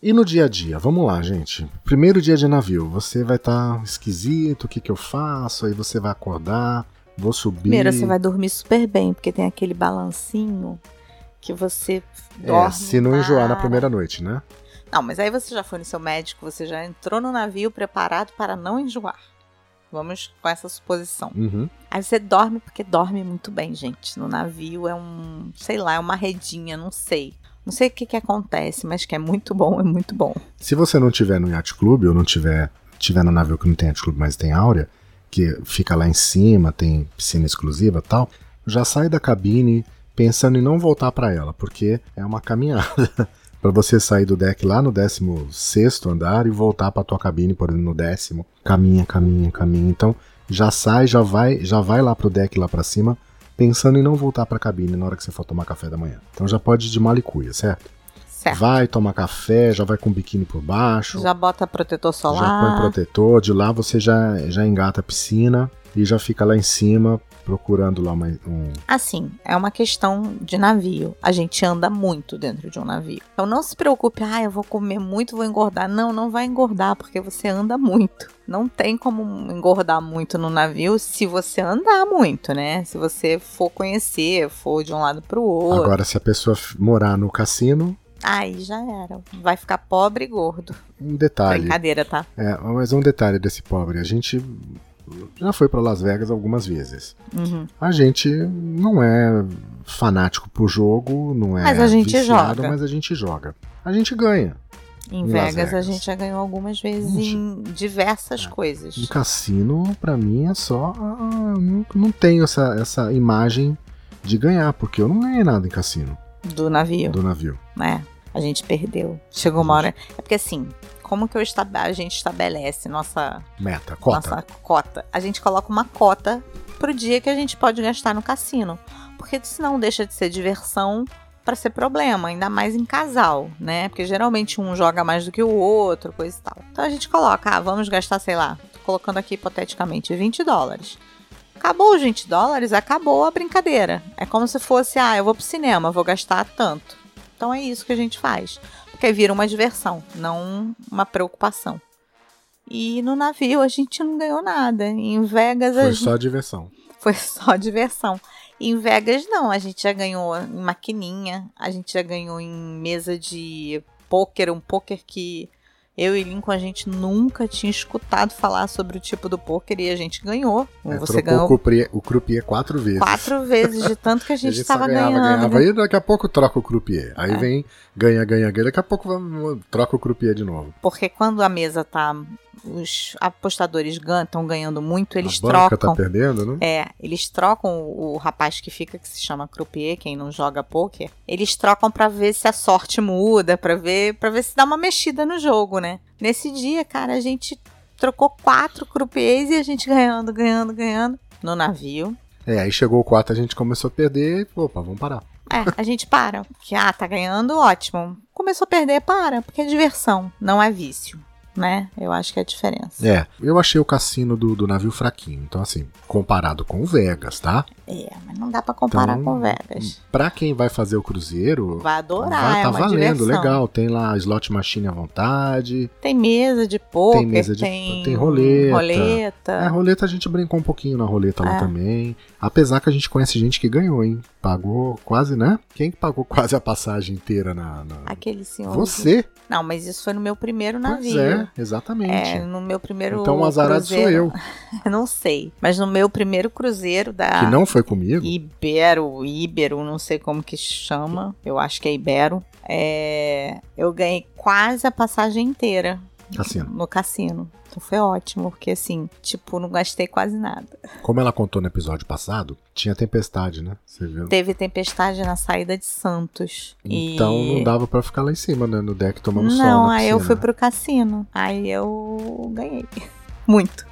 E no dia a dia? Vamos lá, gente. Primeiro dia de navio, você vai estar esquisito, o que, que eu faço? Aí você vai acordar, vou subir. Primeiro, você vai dormir super bem, porque tem aquele balancinho que você dorme. É, se não enjoar na para. primeira noite, né? Não, mas aí você já foi no seu médico, você já entrou no navio preparado para não enjoar. Vamos com essa suposição. Uhum. Aí você dorme porque dorme muito bem, gente. No navio é um, sei lá, é uma redinha, não sei. Não sei o que que acontece, mas que é muito bom, é muito bom. Se você não tiver no Yacht Club ou não tiver, tiver no navio que não tem Yacht Club, mas tem Áurea, que fica lá em cima, tem piscina exclusiva e tal, já sai da cabine pensando em não voltar para ela, porque é uma caminhada para você sair do deck lá no 16 andar e voltar para tua cabine, por exemplo, no décimo. Caminha, caminha, caminha. Então, já sai, já vai, já vai lá pro deck lá para cima, pensando em não voltar para cabine na hora que você for tomar café da manhã. Então já pode ir de malicuia, certo? Certo. Vai tomar café, já vai com o biquíni por baixo. Já bota protetor solar. Já põe protetor, de lá você já, já engata a piscina e já fica lá em cima procurando lá uma, um. Assim, é uma questão de navio. A gente anda muito dentro de um navio. Então não se preocupe, ah, eu vou comer muito, vou engordar. Não, não vai engordar, porque você anda muito. Não tem como engordar muito no navio se você andar muito, né? Se você for conhecer, for de um lado pro outro. Agora, se a pessoa morar no cassino, Aí já era. Vai ficar pobre e gordo. um detalhe. Brincadeira, tá? É, mas um detalhe desse pobre, a gente já foi para Las Vegas algumas vezes. Uhum. A gente não é fanático pro jogo, não é Mas a gente viciado, joga. mas a gente joga. A gente ganha. Em Em Las Vegas, a Vegas. gente já ganhou algumas vezes Gente. em diversas É. coisas. Em cassino, pra mim, é só. ah, Não, não tenho essa, essa imagem de ganhar, porque eu não ganhei nada em cassino Do navio, do navio. né? A gente perdeu. Chegou uma hora. É porque assim, como que eu esta- a gente estabelece nossa, Meta, cota. nossa cota? A gente coloca uma cota pro dia que a gente pode gastar no cassino. Porque senão deixa de ser diversão para ser problema, ainda mais em casal, né? Porque geralmente um joga mais do que o outro, coisa e tal. Então a gente coloca, ah, vamos gastar, sei lá, tô colocando aqui hipoteticamente 20 dólares. Acabou os 20 dólares, acabou a brincadeira. É como se fosse, ah, eu vou pro cinema, vou gastar tanto. Então é isso que a gente faz. Porque vira uma diversão, não uma preocupação. E no navio a gente não ganhou nada. Em Vegas a Foi gente só diversão. foi só diversão. Em Vegas, não. A gente já ganhou em maquininha, a gente já ganhou em mesa de pôquer, um pôquer que eu e Lincoln a gente nunca tinha escutado falar sobre o tipo do pôquer e a gente ganhou. É, Você ganhou o croupier, o croupier quatro vezes. quatro vezes de tanto que a gente estava ganhando. ganhava, né? e daqui a pouco troca o croupier. Aí É. vem, ganha, ganha, ganha. Daqui a pouco troca o croupier de novo. Porque quando a mesa tá. Os apostadores estão ganhando muito, eles a banca trocam. tá perdendo, né? É, eles trocam o, o rapaz que fica, que se chama croupier, quem não joga poker, eles trocam pra ver se a sorte muda, pra ver, para ver se dá uma mexida no jogo, né? Nesse dia, cara, a gente trocou quatro croupiers e a gente ganhando, ganhando, ganhando no navio. É, aí chegou o 4, a gente começou a perder e, opa, vamos parar. É, a gente para. Que, ah, tá ganhando, ótimo. Começou a perder, para, porque é diversão, não é vício, né? Eu acho que é a diferença. É, eu achei o cassino do, do navio fraquinho. Então, assim, comparado com o Vegas, tá? É, mas não dá pra comparar Então, com Vegas. Pra quem vai fazer o cruzeiro, Vai adorar, vai é tá uma valendo, diversão. legal. Tem lá slot machine à vontade. Tem mesa de poker, Tem mesa de- tem, tem roleta. roleta. É, a roleta a gente brincou um pouquinho na roleta lá É. também. Apesar que a gente conhece gente que ganhou, hein? Pagou quase, né? Quem que pagou quase a passagem inteira na. na- Aquele senhor. Você? Não, mas isso foi no meu primeiro Pois navio. É, exatamente. É, no meu primeiro então o azarado sou cruzeiro. eu, não sei. Mas no meu primeiro cruzeiro da que não foi comigo. Ibero, Ibero, não sei como que chama. Eu acho que é Ibero. É, eu ganhei quase a passagem inteira Cassino. no cassino. Então foi ótimo, porque assim, tipo, não gastei quase nada. Como ela contou no episódio passado, tinha tempestade, né? Você viu? Teve tempestade na saída de Santos. Então e... não dava pra ficar lá em cima, né? No deck tomando sol. Não, aí eu fui pro cassino. Aí eu ganhei. Muito.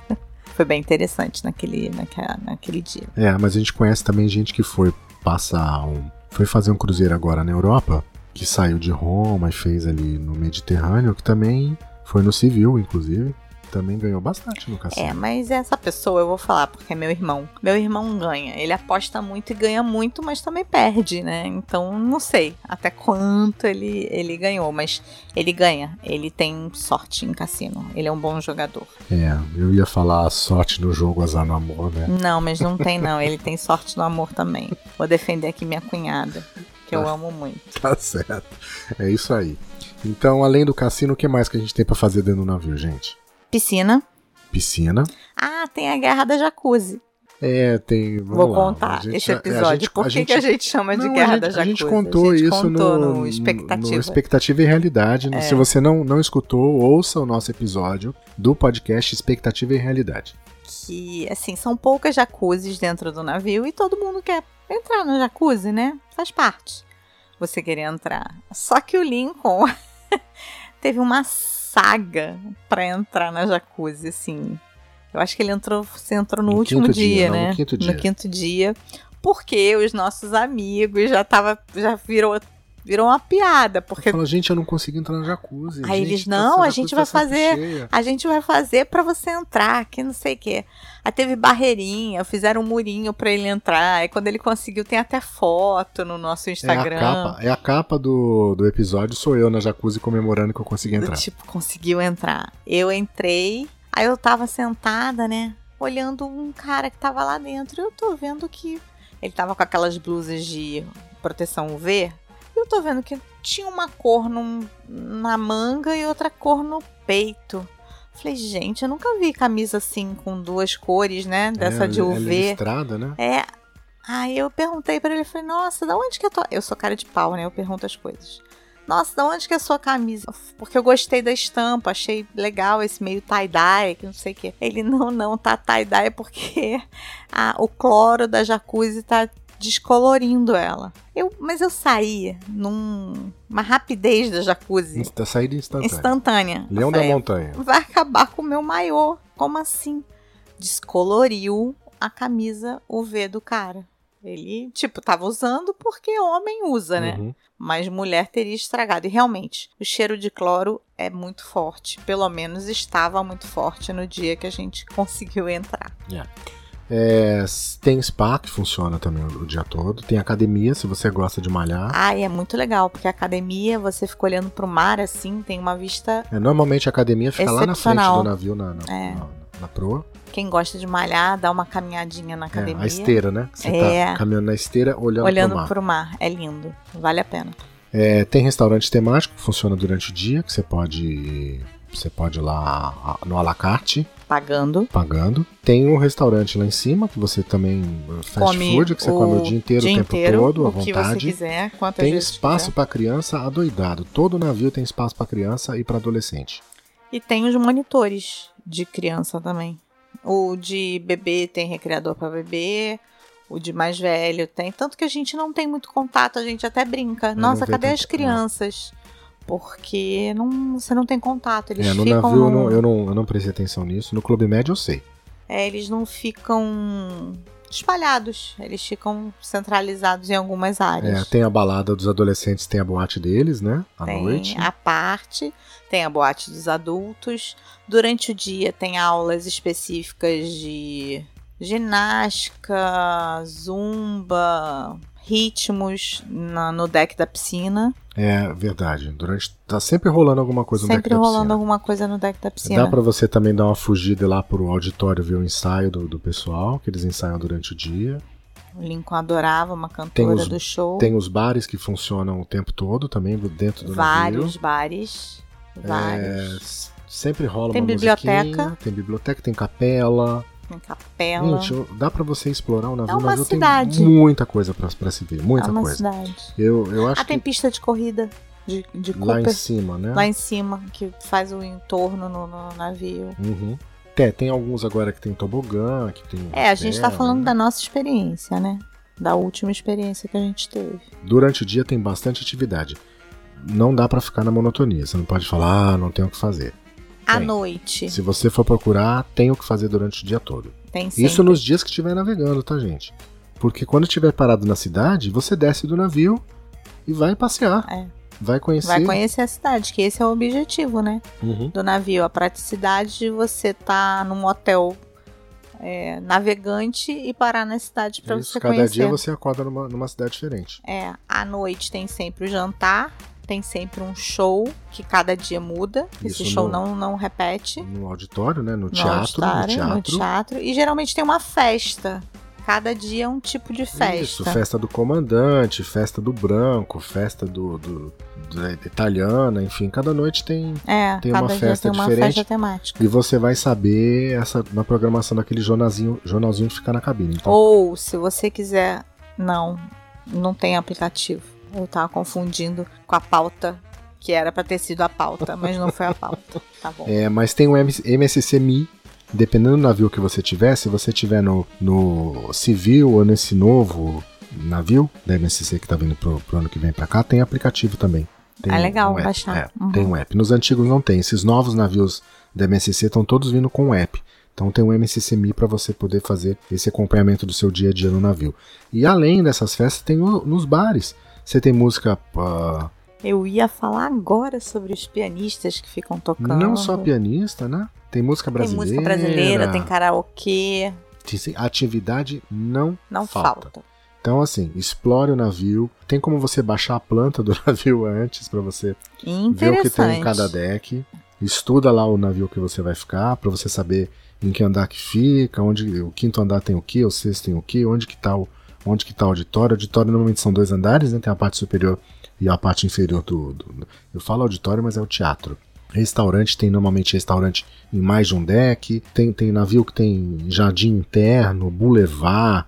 Foi bem interessante naquele, naquela, naquele dia. É, mas a gente conhece também gente que foi passar um. Foi fazer um cruzeiro agora na Europa, que saiu de Roma e fez ali no Mediterrâneo, que também foi no civil, inclusive. Também ganhou bastante no cassino. É, mas essa pessoa eu vou falar porque é meu irmão. Meu irmão ganha. Ele aposta muito e ganha muito, mas também perde, né? Então não sei até quanto ele, ele ganhou, mas ele ganha. Ele tem sorte em cassino. Ele é um bom jogador. É, eu ia falar sorte no jogo, azar no amor, né? Não, mas não tem não. Ele tem sorte no amor também. Vou defender aqui minha cunhada, que eu Ah. amo muito. Tá certo. É isso aí. Então, além do cassino, o que mais que a gente tem pra fazer dentro do navio, gente? Piscina. Piscina. Ah, tem a guerra da jacuzzi. É, tem. Vou lá, contar a gente- esse é, a episódio. gente- Por a que, gente- que a gente chama de Não, guerra a gente, da a jacuzzi? gente contou A gente isso contou no, no expectativa. no Expectativa e Realidade. É. Se você não, não escutou, ouça o nosso episódio do podcast Expectativa e Realidade. que, assim, são poucas jacuzzis dentro do navio e todo mundo quer entrar no jacuzzi, né? Faz parte. Você querer entrar. Só que o Lincoln teve uma saga pra entrar na jacuzzi, assim. Eu acho que ele entrou, você entrou no, No último dia, dia, não, né? no quinto dia. No quinto dia. Porque os nossos amigos já tava, já virou, virou uma piada, porque Fala, gente, eu não consigo entrar no jacuzzi. Aí gente, eles, não, a gente vai tá fazer- cheia." a gente vai fazer pra você entrar, que não sei o quê. Aí teve barreirinha, fizeram um murinho pra ele entrar. Aí quando ele conseguiu, tem até foto no nosso É Instagram. a capa, é a capa do, do episódio, sou eu na jacuzzi comemorando que eu consegui entrar. tipo, conseguiu entrar. Eu entrei, aí eu tava sentada, né? Olhando um cara que tava lá dentro. E eu tô vendo que ele tava com aquelas blusas de proteção UV. Eu tô vendo que tinha uma cor num- na manga e outra cor no peito. Falei, gente, eu nunca vi camisa assim com duas cores, né? Dessa é, de ela é UV. listrada, né? É. Aí eu perguntei pra ele, falei, nossa, da onde que é a tua... Eu sou cara de pau, né? Eu pergunto as coisas. Nossa, da onde que é a sua camisa? Porque eu gostei da estampa, achei legal esse meio tie-dye, que não sei o quê. Ele, não, não, tá tie-dye porque a- o cloro da jacuzzi tá descolorindo ela. Eu, mas eu saí numa rapidez da jacuzzi Insta, saída instantânea. instantânea. Leão da falei, montanha. vai acabar com o meu maiô. Como assim? Descoloriu a camisa UV do cara. Ele, tipo, tava usando porque homem usa, né? Uhum. Mas mulher teria estragado. E realmente, o cheiro de cloro é muito forte. Pelo menos estava muito forte no dia que a gente conseguiu entrar. É, tem spa que funciona também o, dia todo. Tem academia, se você gosta de malhar. Ai, é muito legal, porque a academia, você fica olhando pro mar assim, tem uma vista. É, normalmente a academia fica lá na frente do navio, na, na, É. na, na proa. Quem gosta de malhar, dá uma caminhadinha na É, academia. a esteira, né? Você É. tá caminhando na esteira, olhando, olhando pro mar. pro mar. É lindo. Vale a pena. É, tem restaurante temático que funciona durante o dia, que você pode. Você pode ir lá no alacarte, Pagando. pagando. Tem um restaurante lá em cima, que você também. Fast come food, que você come o dia inteiro, dia o tempo inteiro, todo, à o que você vontade. quiser, quantas Tem espaço pra criança adoidado. Todo navio tem espaço pra criança e pra adolescente. E tem os monitores de criança também. O de bebê tem recreador para bebê. O de mais velho tem. Tanto que a gente não tem muito contato, a gente até brinca. Nossa, cadê as crianças? Porque não, você não tem contato. Eles É, no ficam. navio eu não, eu, não, eu não prestei atenção nisso. No Clube Médio eu sei. é, eles não ficam espalhados. Eles ficam centralizados em algumas áreas. É, tem a balada dos adolescentes, tem a boate deles, né? À tem noite. a parte, tem a boate dos adultos. Durante o dia tem aulas específicas de ginástica, zumba, ritmos na- no deck da piscina. É verdade. Durante tá sempre rolando alguma coisa no deck Sempre da rolando piscina. alguma coisa no deck da piscina. Dá pra você também dar uma fugida lá pro auditório ver o ensaio do, do pessoal, que eles ensaiam durante o dia. O Lincoln adorava uma cantora os- do show. Tem os bares que funcionam o tempo todo também dentro do vários navio. bares. É, Vários. s- sempre rola Tem uma biblioteca. tem biblioteca, tem capela. Tem capela. Gente, dá pra você explorar o navio. É uma navio cidade. tem muita coisa pra, pra se ver, é muita uma coisa. cidade. Eu, eu acho Ah, tem que pista de corrida. de, de Lá Cooper em cima, né? lá em cima, que faz o entorno no, no navio. Uhum. É, tem alguns agora que tem tobogã, que tem. É, a gente tá hotel, falando né? da nossa experiência, né? Da última experiência que a gente teve. Durante o dia tem bastante atividade. Não dá pra ficar na monotonia. Você não pode falar, ah, não tem o que fazer. À Tem. noite, Se você for procurar, tem o que fazer durante o dia todo. tem sempre. Isso nos dias que estiver navegando, tá, gente? Porque quando estiver parado na cidade, você desce do navio e vai passear. É. Vai conhecer. Vai conhecer a cidade, que esse é o objetivo, né? Uhum. Do navio. A praticidade de você estar num hotel é, navegante e parar na cidade pra Isso, você cada conhecer. dia você acorda numa, numa cidade diferente. É, à noite tem sempre o jantar, tem sempre um show que cada dia muda. Esse Isso show no- não, não repete. No auditório, né? No, No teatro. auditório, no no teatro. teatro. E geralmente tem uma festa. Cada dia é um tipo de festa. Isso, festa do comandante, festa do branco, festa do, do- da italiana, enfim, cada noite tem. É, Tem cada uma festa tem uma diferente. festa temática. E você vai saber essa na programação daquele jornalzinho, jornalzinho que fica na cabine. Então, Ou, se você quiser. Não, não tem aplicativo. Eu tava confundindo com a pauta, que era pra ter sido a pauta, mas não foi a pauta. Tá bom. É, mas tem o MS MSC Mi, dependendo do navio que você tiver, se você tiver no, no civil ou nesse novo navio da MSC que tá vindo pro, pro ano que vem pra cá, tem aplicativo também. Tem Ah, legal, um app, baixar. é, Uhum. Tem um app. Nos antigos não tem. Esses novos navios da MSC estão todos vindo com um app. Então tem um MSC Mi para você poder fazer esse acompanhamento do seu dia a dia no navio. E além dessas festas, tem o- nos bares. Você tem música ah, Eu ia falar agora sobre os pianistas que ficam tocando. não só pianista, né? Tem música Tem brasileira. música brasileira, tem karaokê. Tem- Atividade não, Não falta. falta. Então, assim, explore o navio. Tem como você baixar a planta do navio antes para você ver o que tem em cada deck. Estuda lá o navio que você vai ficar para você saber em que andar que fica, onde o quinto andar tem o que, o sexto tem o que, onde que tá o onde que tá o auditório. O auditório normalmente são dois andares, né? Tem a parte superior e a parte inferior do, do- eu falo auditório, mas é o teatro. Restaurante tem normalmente restaurante em mais de um deck. Tem, tem navio que tem jardim interno, boulevard.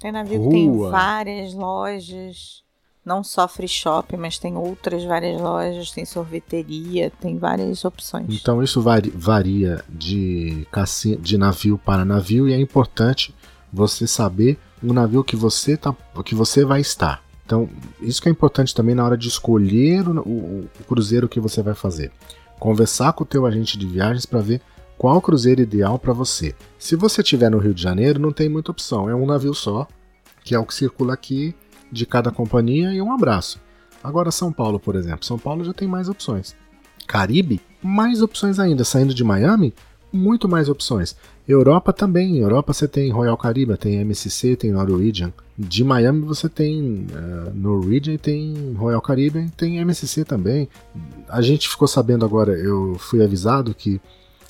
Tem navio que tem Rua. várias lojas. Não só free shop, mas tem outras várias lojas, tem sorveteria, tem várias opções. Então isso vari- varia de, de navio para navio e é importante você saber o navio que você, tá, que você vai estar. Então, isso que é importante também na hora de escolher o, o- o cruzeiro que você vai fazer. Conversar com o teu agente de viagens para ver qual cruzeiro ideal para você. Se você estiver no Rio de Janeiro, não tem muita opção. É um navio só, que é o que circula aqui de cada companhia e um abraço. Agora São Paulo, por exemplo. São Paulo já tem mais opções. Caribe, mais opções ainda. Saindo de Miami, muito mais opções. Europa também. Europa você tem Royal Caribe, tem MSC, tem Norwegian. De Miami você tem eh, Norwegian, tem Royal Caribe, tem MSC também. A gente ficou sabendo agora, eu fui avisado que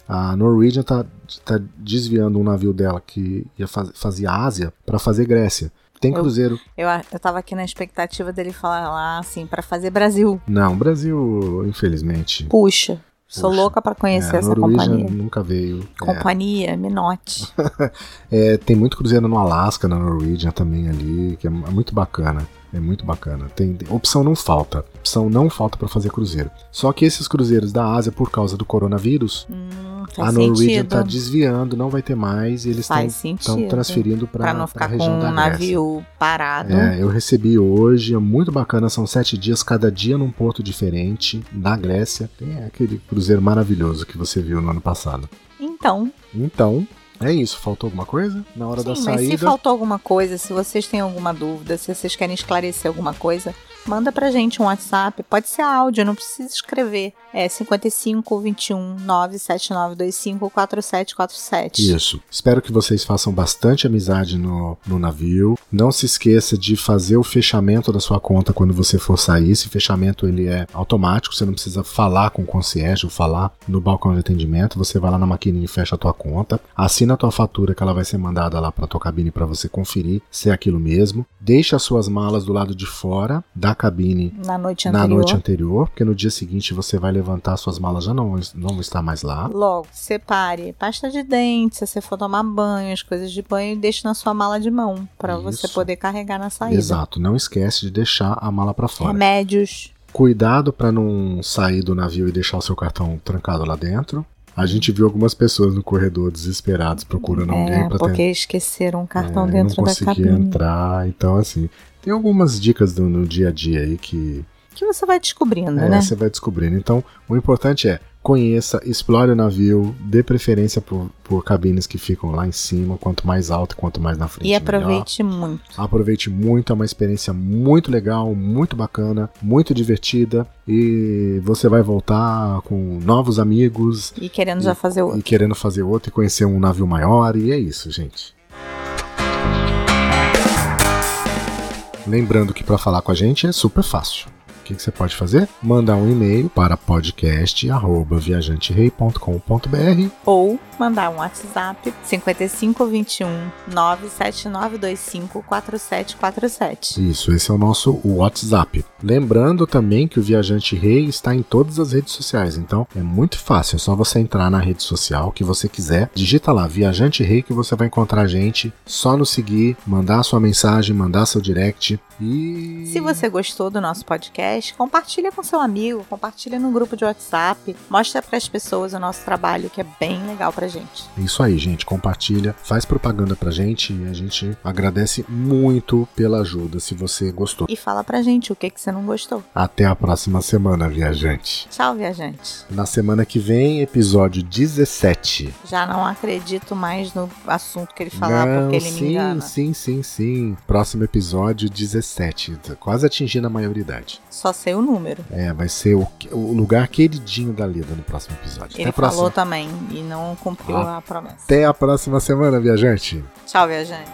a Norwegian tá, tá desviando um navio dela que ia faz, fazia Ásia para fazer Grécia. Tem Eu- cruzeiro. Eu, eu tava aqui na expectativa dele falar lá assim, pra fazer Brasil. Não, Brasil, infelizmente. Puxa, sou Puxa. louca pra conhecer É, essa Norwegian companhia. nunca veio. É. Companhia, me note. É, tem muito cruzeiro no Alasca, na Norwegian também ali, que é, é muito bacana. É muito bacana. Tem, opção não falta. Opção não falta para fazer cruzeiro. Só que esses cruzeiros da Ásia, por causa do coronavírus, Hum, a Norwegian está desviando, não vai ter mais, e eles estão transferindo Pra para não ficar com região da um Grécia. navio parado. É, eu recebi hoje, é muito bacana, são sete dias, cada dia num porto diferente, da Grécia. Tem aquele cruzeiro maravilhoso que você viu no ano passado. Então, Então, é isso. Faltou alguma coisa? Na hora da sim, mas se saída. faltou alguma coisa, se vocês têm alguma dúvida, se vocês querem esclarecer alguma coisa, manda pra gente um WhatsApp. Pode ser áudio, não precisa escrever. É 55 21 97925 4747. Isso. Espero que vocês façam bastante amizade no, no navio. Não se esqueça de fazer o fechamento da sua conta quando você for sair. Esse fechamento ele é automático, você não precisa falar com o concierge ou falar no balcão de atendimento. Você vai lá na maquininha e fecha a tua conta. Assina a tua fatura que ela vai ser mandada lá para tua cabine para você conferir se é aquilo mesmo. Deixa as suas malas do lado de fora da cabine Na noite na anterior. noite anterior, porque no dia seguinte você vai levantar suas malas já não, não vão estar mais lá. Logo, separe pasta de dente, se você for tomar banho, as coisas de banho, e deixe na sua mala de mão, pra você poder carregar na saída. Exato, não esquece de deixar a mala para fora. Remédios. Cuidado para não sair do navio e deixar o seu cartão trancado lá dentro. A gente viu algumas pessoas no corredor desesperados procurando é, alguém para porque esqueceram um cartão é, dentro não da conseguia cabine. entrar. Então, assim, tem algumas dicas do, no dia a dia aí que Que você vai descobrindo, é, né? você vai descobrindo. Então, o importante é conheça, explore o navio, dê preferência por, por cabines que ficam lá em cima, quanto mais alto, quanto mais na frente. E melhor. aproveite muito. Aproveite muito, é uma experiência muito legal, muito bacana, muito divertida e você vai voltar com novos amigos E querendo já fazer outro. e querendo fazer outro e conhecer um navio maior e é isso, gente. Lembrando que para falar com a gente é super fácil. O que, que você pode fazer? Mandar um e-mail para podcast@viajanterei.com.br Ou mandar um WhatsApp 5521 97925 4747. Isso, esse é o nosso WhatsApp. Lembrando também que o Viajante Rei está em todas as redes sociais, então é muito fácil, é só você entrar na rede social que você quiser, digita lá Viajante Rei que você vai encontrar a gente, só nos seguir, mandar sua mensagem, mandar seu direct e Se você gostou do nosso podcast, compartilha com seu amigo, compartilha no grupo de WhatsApp, mostra para as pessoas o nosso trabalho que é bem legal pra gente. Isso aí, gente, compartilha, faz propaganda pra gente e a gente agradece muito pela ajuda se você gostou. E fala pra gente o que que você não gostou. Até a próxima semana, viajante. Tchau, viajante. Na semana que vem, episódio 17. Já não acredito mais no assunto que ele falar Não, porque ele me sim, engana. sim, sim, sim. Próximo episódio 17. Tá Quase atingindo a maioridade só sei o número. É, vai ser o, o lugar queridinho da Leda no próximo episódio. Ele falou também e não cumpriu ah. a promessa. Até a próxima semana, viajante. Tchau, viajante.